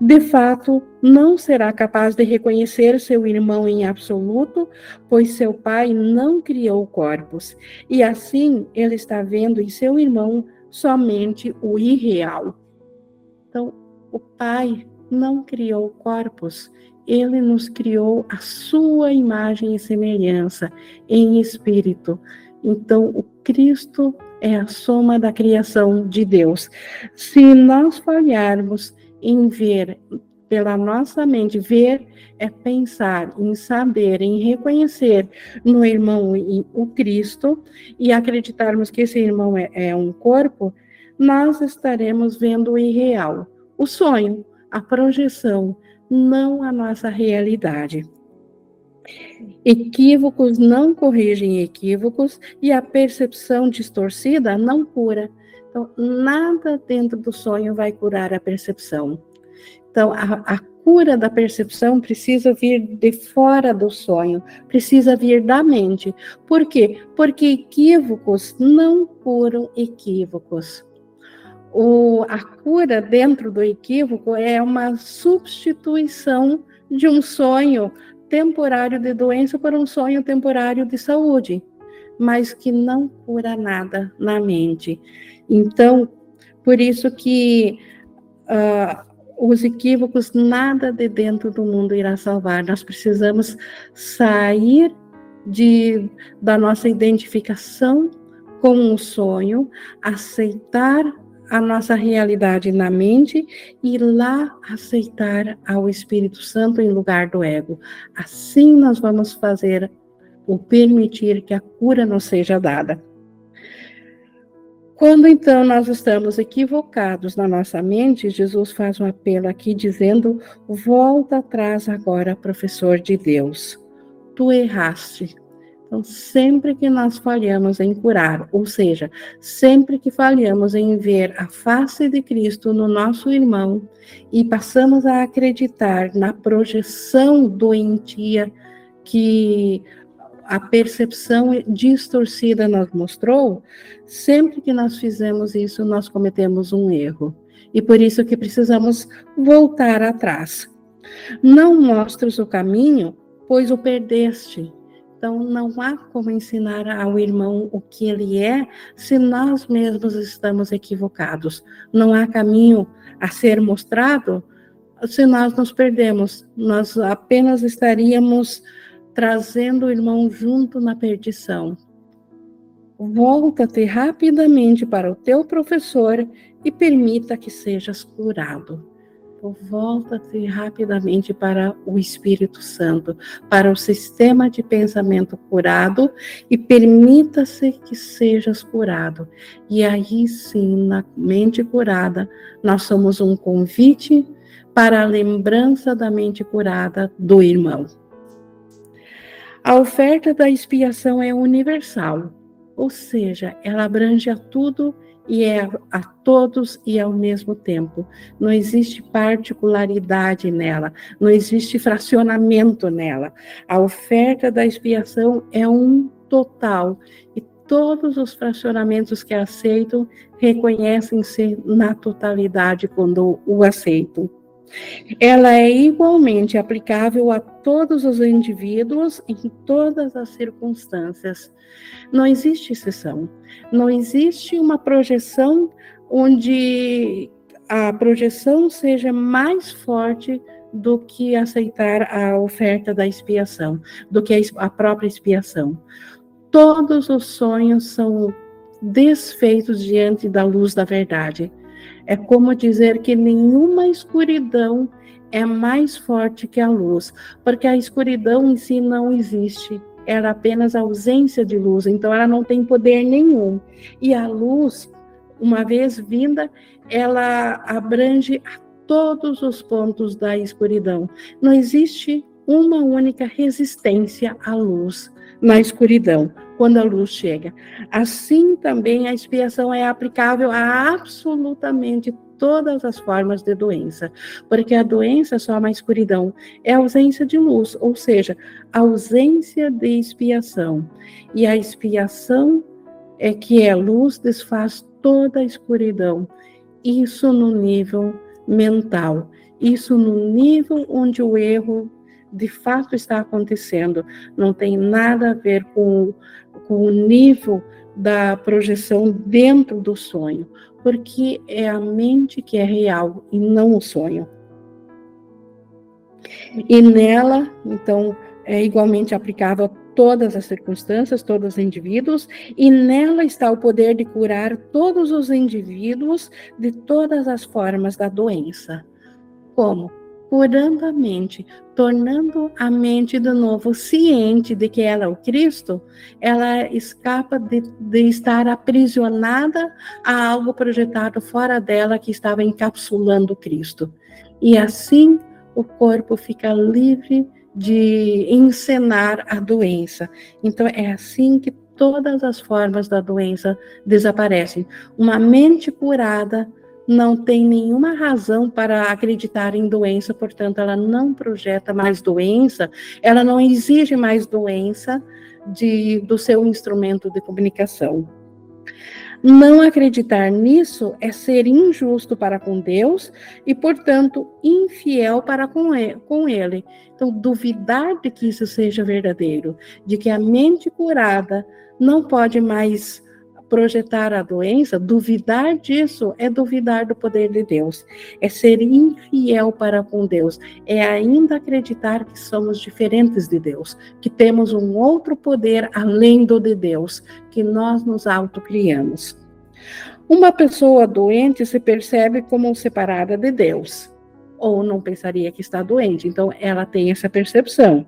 de fato, não será capaz de reconhecer seu irmão em absoluto, pois seu pai não criou corpos, e assim ele está vendo em seu irmão somente o irreal. Então, o pai não criou corpos, ele nos criou a sua imagem e semelhança em espírito. Então, o Cristo é a soma da criação de Deus. Se nós falharmos em ver pela nossa mente, ver é pensar, em saber, em reconhecer no irmão o Cristo e acreditarmos que esse irmão é, é um corpo, nós estaremos vendo o irreal, o sonho, a projeção, não a nossa realidade. Equívocos não corrigem equívocos e a percepção distorcida não cura. Então, nada dentro do sonho vai curar a percepção. Então, a, a cura da percepção precisa vir de fora do sonho, precisa vir da mente. Por quê? Porque equívocos não curam equívocos. O, a cura dentro do equívoco é uma substituição de um sonho temporário de doença por um sonho temporário de saúde, mas que não cura nada na mente. Então, por isso que uh, os equívocos, nada de dentro do mundo irá salvar. Nós precisamos sair de, da nossa identificação com o sonho, aceitar a nossa realidade na mente e lá aceitar ao Espírito Santo em lugar do ego. Assim nós vamos fazer ou permitir que a cura nos seja dada. Quando então nós estamos equivocados na nossa mente, Jesus faz um apelo aqui dizendo: volta atrás agora, professor de Deus. Tu erraste. Então, sempre que nós falhamos em curar, ou seja, sempre que falhamos em ver a face de Cristo no nosso irmão e passamos a acreditar na projeção doentia que a percepção distorcida nos mostrou, sempre que nós fizemos isso, nós cometemos um erro. E por isso que precisamos voltar atrás. Não mostres o caminho, pois o perdeste. Então, não há como ensinar ao irmão o que ele é se nós mesmos estamos equivocados. Não há caminho a ser mostrado se nós nos perdemos. Nós apenas estaríamos trazendo o irmão junto na perdição. Volta-te rapidamente para o teu professor e permita que sejas curado. Volta-te rapidamente para o Espírito Santo, para o sistema de pensamento curado e permita-se que sejas curado. E aí sim, na mente curada, nós somos um convite para a lembrança da mente curada do irmão. A oferta da expiação é universal, ou seja, ela abrange a tudo e é a todos e ao mesmo tempo. Não existe particularidade nela, não existe fracionamento nela. A oferta da expiação é um total e todos os fracionamentos que aceitam reconhecem-se na totalidade quando o aceitam. Ela é igualmente aplicável a todos os indivíduos em todas as circunstâncias. Não existe exceção. Não existe uma projeção onde a projeção seja mais forte do que aceitar a oferta da expiação, do que a própria expiação. Todos os sonhos são desfeitos diante da luz da verdade. É como dizer que nenhuma escuridão é mais forte que a luz, porque a escuridão em si não existe. Ela é apenas ausência de luz, então ela não tem poder nenhum. E a luz, uma vez vinda, ela abrange a todos os pontos da escuridão. Não existe uma única resistência à luz na escuridão, quando a luz chega. Assim também a expiação é aplicável a absolutamente todas as formas de doença, porque a doença só uma escuridão é ausência de luz, ou seja, ausência de expiação. E a expiação é que é luz desfaz toda a escuridão. Isso no nível mental. Isso no nível onde o erro de fato está acontecendo. Não tem nada a ver com, com o nível da projeção dentro do sonho, porque é a mente que é real e não o sonho. E nela, então, é igualmente aplicável a todas as circunstâncias, todos os indivíduos, e nela está o poder de curar todos os indivíduos de todas as formas da doença. Como? Curando a mente, tornando a mente de novo ciente de que ela é o Cristo, ela escapa de, de estar aprisionada a algo projetado fora dela que estava encapsulando Cristo. E assim o corpo fica livre de encenar a doença. Então, é assim que todas as formas da doença desaparecem. Uma mente curada não tem nenhuma razão para acreditar em doença, portanto, ela não projeta mais doença, ela não exige mais doença de, do seu instrumento de comunicação. Não acreditar nisso é ser injusto para com Deus e, portanto, infiel para com ele. Então, duvidar de que isso seja verdadeiro, de que a mente curada não pode mais projetar a doença, duvidar disso é duvidar do poder de Deus, é ser infiel para com Deus, é ainda acreditar que somos diferentes de Deus, que temos um outro poder além do de Deus, que nós nos autocriamos. Uma pessoa doente se percebe como separada de Deus, ou não pensaria que está doente, então ela tem essa percepção.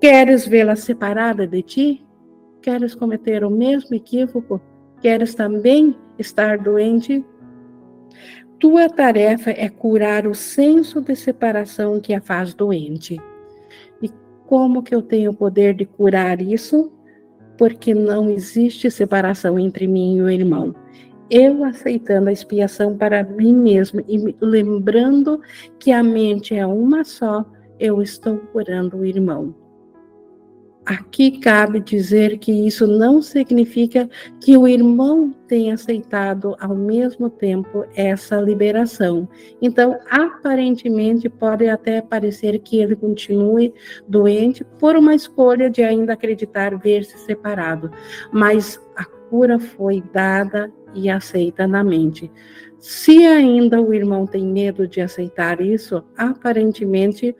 Queres vê-la separada de ti? Queres cometer o mesmo equívoco? Queres também estar doente? Tua tarefa é curar o senso de separação que a faz doente. E como que eu tenho o poder de curar isso? Porque não existe separação entre mim e o irmão. Eu aceitando a expiação para mim mesmo e lembrando que a mente é uma só, eu estou curando o irmão. Aqui cabe dizer que isso não significa que o irmão tenha aceitado ao mesmo tempo essa liberação. Então, aparentemente, pode até parecer que ele continue doente por uma escolha de ainda acreditar ver-se separado, mas a cura foi dada e aceita na mente. Se ainda o irmão tem medo de aceitar isso, aparentemente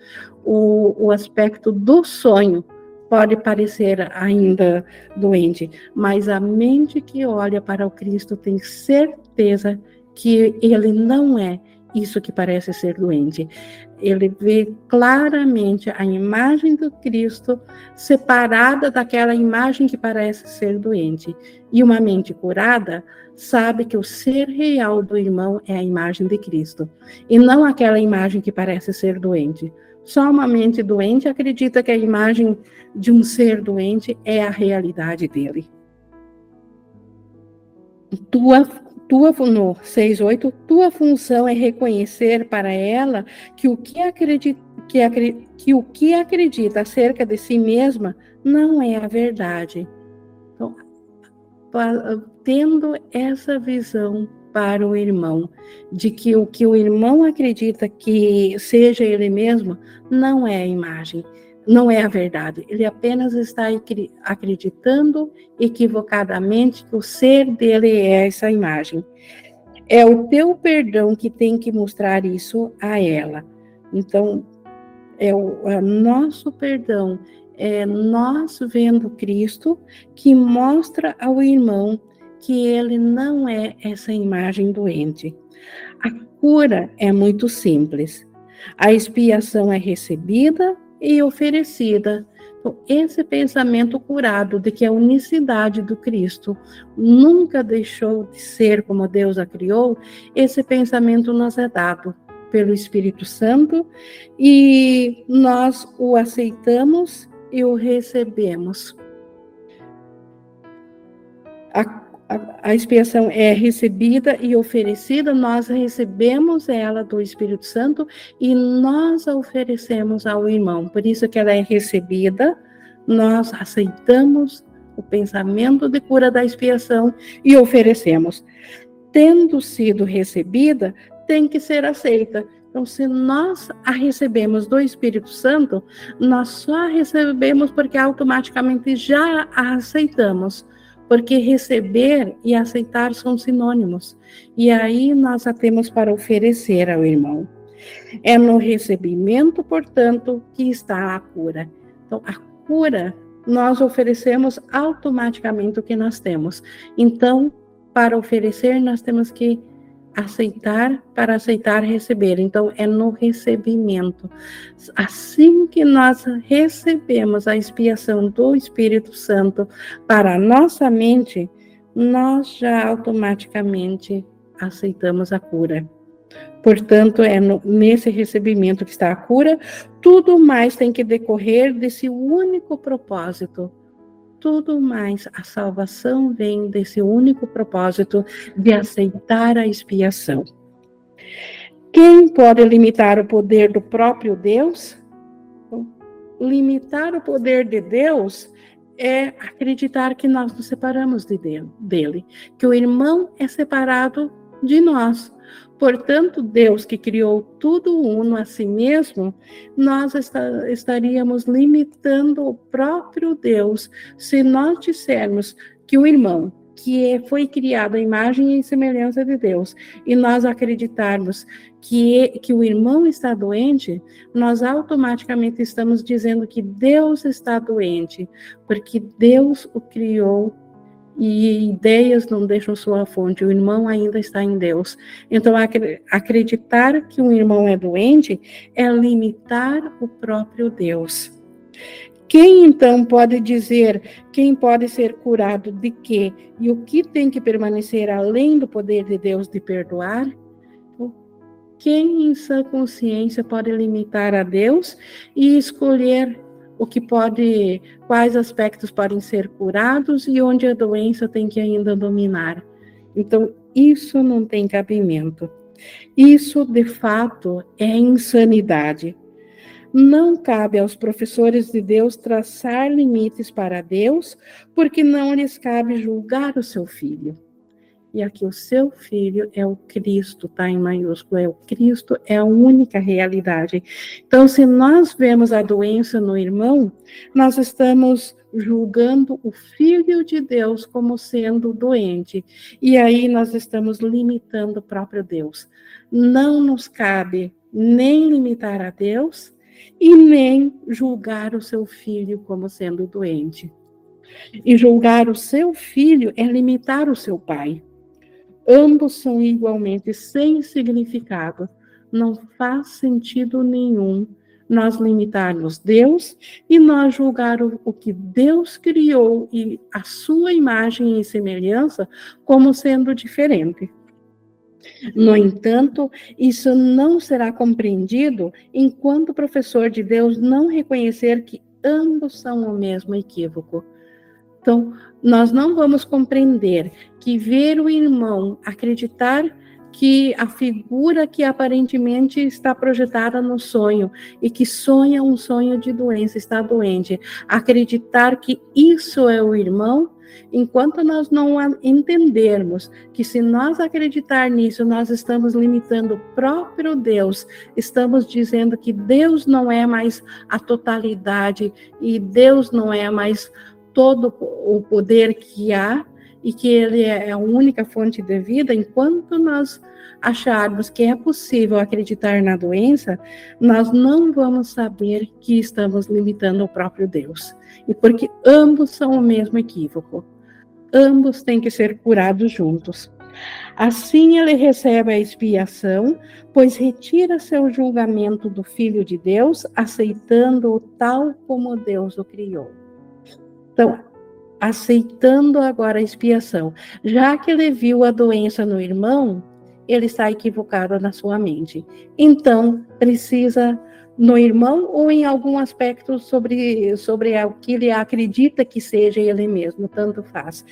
o, o aspecto do sonho pode parecer ainda doente, mas a mente que olha para o Cristo tem certeza que ele não é isso que parece ser doente. Ele vê claramente a imagem do Cristo separada daquela imagem que parece ser doente. E uma mente curada sabe que o ser real do irmão é a imagem de Cristo, e não aquela imagem que parece ser doente. Só uma mente doente acredita que a imagem de um ser doente é a realidade dele. Tua, tua no 6.8, tua função é reconhecer para ela que o que acredita, que, que o que acredita acerca de si mesma não é a verdade. Então, tendo essa visão para o irmão, de que o que o irmão acredita que seja ele mesmo não é a imagem, não é a verdade. Ele apenas está acreditando equivocadamente que o ser dele é essa imagem. É o teu perdão que tem que mostrar isso a ela. Então, é o é nosso perdão, é nós vendo Cristo que mostra ao irmão que ele não é essa imagem doente. A cura é muito simples. A expiação é recebida e oferecida. Então, esse pensamento curado de que a unicidade do Cristo nunca deixou de ser como Deus a criou, esse pensamento nos é dado pelo Espírito Santo e nós o aceitamos e o recebemos. A a, expiação é recebida e oferecida, nós recebemos ela do Espírito Santo e nós a oferecemos ao irmão. Por isso que ela é recebida, nós aceitamos o pensamento de cura da expiação e oferecemos. Tendo sido recebida, tem que ser aceita. Então, se nós a recebemos do Espírito Santo, nós só a recebemos porque automaticamente já a aceitamos porque receber e aceitar são sinônimos. E aí nós a temos para oferecer ao irmão. É no recebimento, portanto, que está a cura. Então, a cura nós oferecemos automaticamente o que nós temos. Então, para oferecer, nós temos que aceitar para aceitar receber. Então, é no recebimento. Assim que nós recebemos a expiação do Espírito Santo para a nossa mente, nós já automaticamente aceitamos a cura. Portanto, é no, nesse recebimento que está a cura, tudo mais tem que decorrer desse único propósito tudo mais. A salvação vem desse único propósito de aceitar a expiação. Quem pode limitar o poder do próprio Deus? Limitar o poder de Deus é acreditar que nós nos separamos de dele, que o irmão é separado de nós. Portanto, Deus que criou tudo uno a si mesmo, nós estaríamos limitando o próprio Deus se nós dissermos que o irmão, que é, foi criado à imagem e semelhança de Deus, e nós acreditarmos que, que o irmão está doente, nós automaticamente estamos dizendo que Deus está doente, porque Deus o criou e ideias não deixam sua fonte, o irmão ainda está em Deus. Então, acreditar que um irmão é doente é limitar o próprio Deus. Quem então pode dizer quem pode ser curado de quê e o que tem que permanecer além do poder de Deus de perdoar? Quem em sua consciência pode limitar a Deus e escolher o que pode, quais aspectos podem ser curados e onde a doença tem que ainda dominar. Então, isso não tem cabimento. Isso, de fato, é insanidade. Não cabe aos professores de Deus traçar limites para Deus, porque não lhes cabe julgar o seu filho e aqui o seu filho é o Cristo, tá em maiúsculo, é o Cristo, é a única realidade. Então, se nós vemos a doença no irmão, nós estamos julgando o filho de Deus como sendo doente. E aí nós estamos limitando o próprio Deus. Não nos cabe nem limitar a Deus e nem julgar o seu filho como sendo doente. E julgar o seu filho é limitar o seu pai. Ambos são igualmente sem significado. Não faz sentido nenhum nós limitarmos Deus e nós julgar o, o, que Deus criou e a sua imagem e semelhança como sendo diferente. No entanto, isso não será compreendido enquanto o professor de Deus não reconhecer que ambos são o mesmo equívoco. Então, nós não vamos compreender que ver o irmão acreditar que a figura que aparentemente está projetada no sonho e que sonha um sonho de doença, está doente, acreditar que isso é o irmão, enquanto nós não entendermos que se nós acreditar nisso, nós estamos limitando o próprio Deus, estamos dizendo que Deus não é mais a totalidade e Deus não é mais todo o poder que há, e que ele é a única fonte de vida, enquanto nós acharmos que é possível acreditar na doença, nós não vamos saber que estamos limitando o próprio Deus. E porque ambos são o mesmo equívoco. Ambos têm que ser curados juntos. Assim ele recebe a expiação, pois retira seu julgamento do Filho de Deus, aceitando-o tal como Deus o criou. Então, aceitando agora a expiação. Já que ele viu a doença no irmão, ele está equivocado na sua mente. Então, precisa no irmão ou em algum aspecto sobre, sobre o que ele acredita que seja ele mesmo, tanto faz.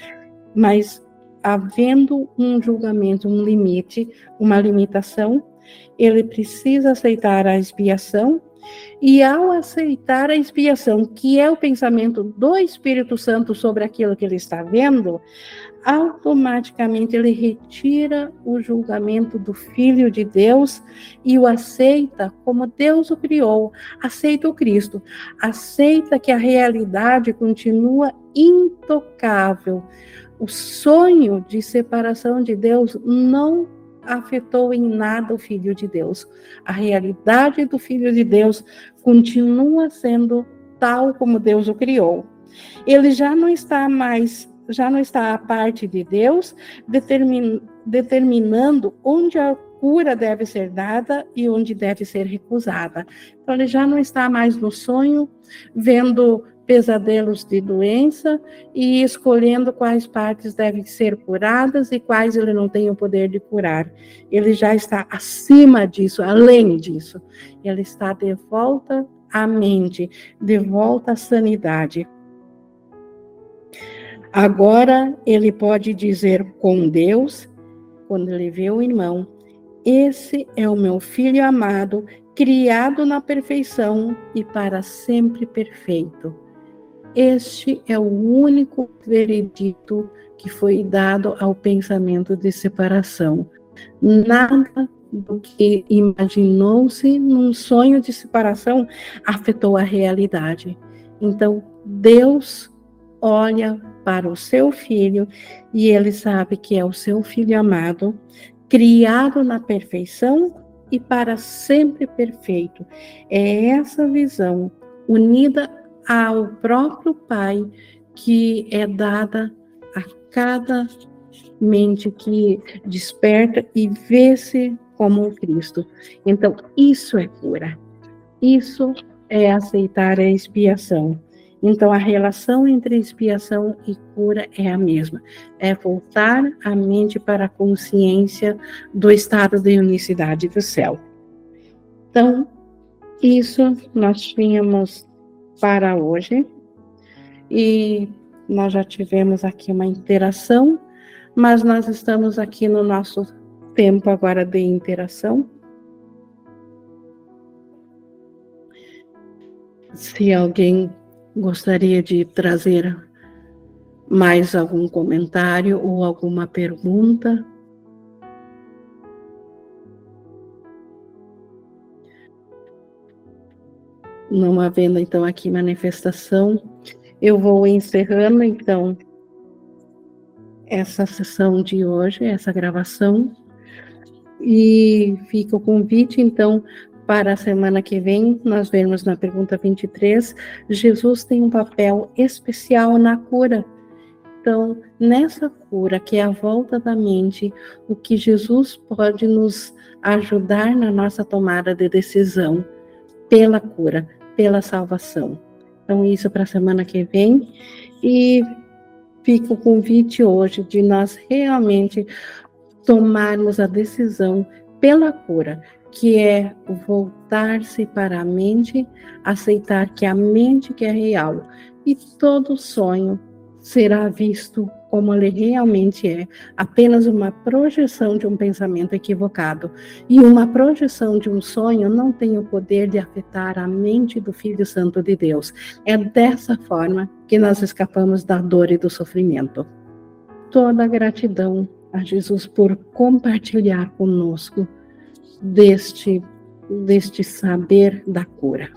Mas havendo um julgamento, um limite, uma limitação, ele precisa aceitar a expiação, e ao aceitar a expiação, que é o pensamento do Espírito Santo sobre aquilo que ele está vendo, automaticamente ele retira o julgamento do Filho de Deus e o aceita como Deus o criou, aceita o Cristo, aceita que a realidade continua intocável, o sonho de separação de Deus não afetou em nada o Filho de Deus. A realidade do Filho de Deus continua sendo tal como Deus o criou. Ele já não está mais, já não está a parte de Deus, determin, determinando onde a cura deve ser dada e onde deve ser recusada. Então, ele já não está mais no sonho, vendo pesadelos de doença e escolhendo quais partes devem ser curadas e quais ele não tem o poder de curar. Ele já está acima disso, além disso. Ele está de volta à mente, de volta à sanidade. Agora ele pode dizer com Deus, quando ele vê o irmão, esse é o meu filho amado, criado na perfeição e para sempre perfeito. Este é o único veredito que foi dado ao pensamento de separação. Nada do que imaginou-se num sonho de separação afetou a realidade. Então, Deus olha para o seu filho e ele sabe que é o seu filho amado, criado na perfeição e para sempre perfeito. É essa visão unida ao próprio Pai que é dada a cada mente que desperta e vê-se como Cristo. Então, isso é cura. Isso é aceitar a expiação. Então, a relação entre expiação e cura é a mesma. É voltar a mente para a consciência do estado de unicidade do céu. Então, isso nós tínhamos para hoje. E nós já tivemos aqui uma interação, mas nós estamos aqui no nosso tempo agora de interação. Se alguém gostaria de trazer mais algum comentário ou alguma pergunta, não havendo então aqui manifestação, eu vou encerrando então essa sessão de hoje, essa gravação, e fica o convite então para a semana que vem, nós vemos na pergunta 23, Jesus tem um papel especial na cura. Então, nessa cura, que é a volta da mente, o que Jesus pode nos ajudar na nossa tomada de decisão pela cura, pela salvação. Então, isso para a semana que vem. E fica o convite hoje de nós realmente tomarmos a decisão pela cura, que é voltar-se para a mente, aceitar que a mente que é real e todo sonho será visto como ele realmente é, apenas uma projeção de um pensamento equivocado. E uma projeção de um sonho não tem o poder de afetar a mente do Filho Santo de Deus. É dessa forma que nós escapamos da dor e do sofrimento. Toda gratidão a Jesus por compartilhar conosco deste, deste saber da cura.